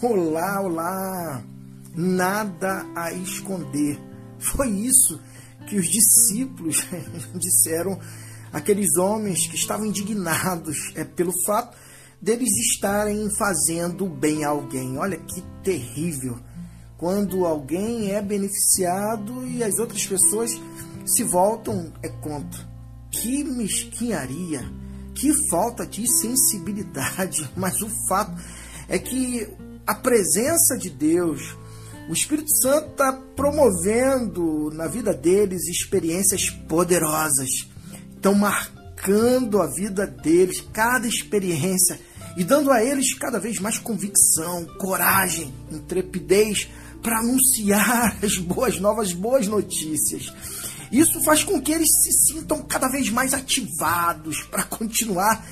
Olá, olá! Nada a esconder. Foi isso que os discípulos disseram àqueles homens que estavam indignados é, pelo fato deles estarem fazendo bem a alguém. Olha que terrível! Quando alguém é beneficiado e as outras pessoas se voltam é contra. Que mesquinharia! Que falta de sensibilidade! Mas o fato é que a presença de Deus, o Espírito Santo está promovendo na vida deles experiências poderosas, estão marcando a vida deles, cada experiência, e dando a eles cada vez mais convicção, coragem, intrepidez para anunciar as boas novas, boas notícias. Isso faz com que eles se sintam cada vez mais ativados para continuar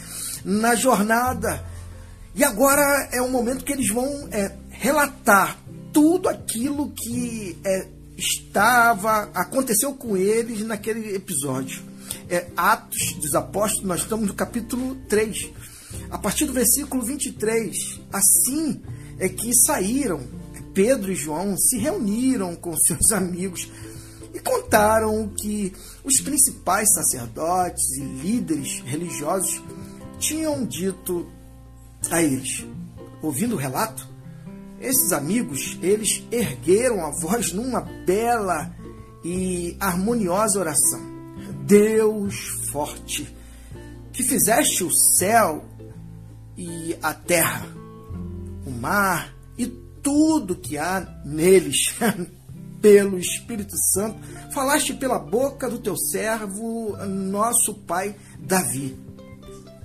na jornada e agora é o momento que eles vão é, relatar tudo aquilo que é, estava, aconteceu com eles naquele episódio. É, Atos dos Apóstolos, nós estamos no capítulo 3. A partir do versículo 23, assim é que saíram, Pedro e João se reuniram com seus amigos e contaram que os principais sacerdotes e líderes religiosos tinham dito a eles. Ouvindo o relato, esses amigos, eles ergueram a voz numa bela e harmoniosa oração. Deus forte, que fizeste o céu e a terra, o mar e tudo que há neles, pelo Espírito Santo, falaste pela boca do teu servo, nosso pai Davi.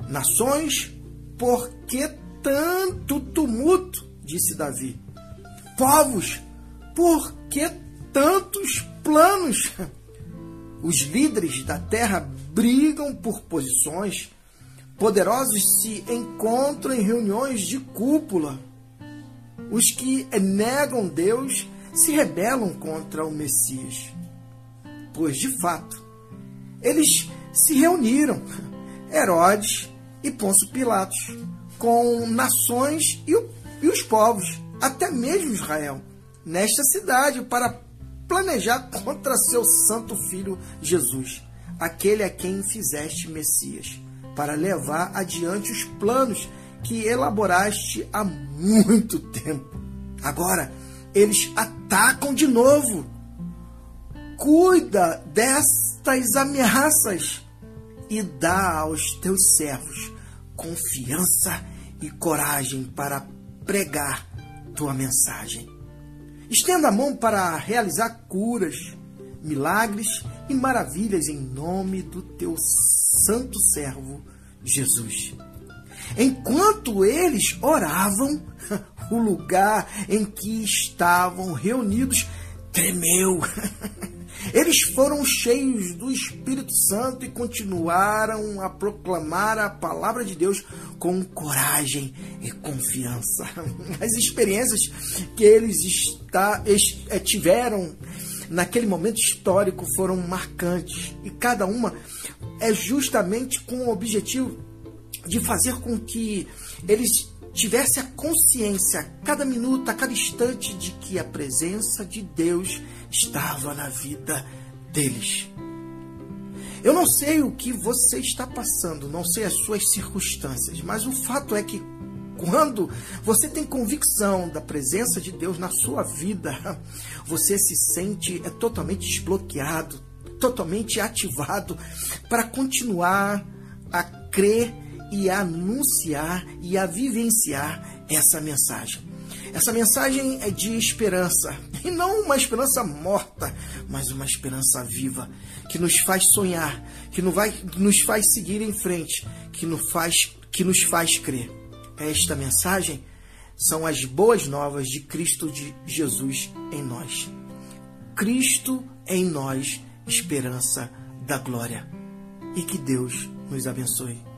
Nações por que tanto tumulto? disse Davi. Povos, por que tantos planos? Os líderes da terra brigam por posições, poderosos se encontram em reuniões de cúpula. Os que negam Deus se rebelam contra o Messias. Pois, de fato, eles se reuniram. Herodes e Pôncio Pilatos, com nações e, o, e os povos, até mesmo Israel, nesta cidade, para planejar contra seu santo filho Jesus, aquele a quem fizeste Messias, para levar adiante os planos que elaboraste há muito tempo. Agora, eles atacam de novo. Cuida destas ameaças e dá aos teus servos confiança e coragem para pregar tua mensagem. Estenda a mão para realizar curas, milagres e maravilhas em nome do teu santo servo Jesus. Enquanto eles oravam, o lugar em que estavam reunidos tremeu. Eles foram cheios do Espírito Santo e continuaram a proclamar a palavra de Deus com coragem e confiança. As experiências que eles está, eh, tiveram naquele momento histórico foram marcantes e cada uma é justamente com o objetivo de fazer com que eles tivesse a consciência, a cada minuto, a cada instante, de que a presença de Deus estava na vida deles. Eu não sei o que você está passando, não sei as suas circunstâncias, mas o fato é que quando você tem convicção da presença de Deus na sua vida, você se sente é totalmente desbloqueado, totalmente ativado para continuar a crer e a anunciar e a vivenciar essa mensagem. Essa mensagem é de esperança, e não uma esperança morta, mas uma esperança viva, que nos faz sonhar, que nos, vai, nos faz seguir em frente, que nos faz, que nos faz crer. Esta mensagem são as boas novas de Cristo de Jesus em nós. Cristo em nós, esperança da glória. E que Deus nos abençoe.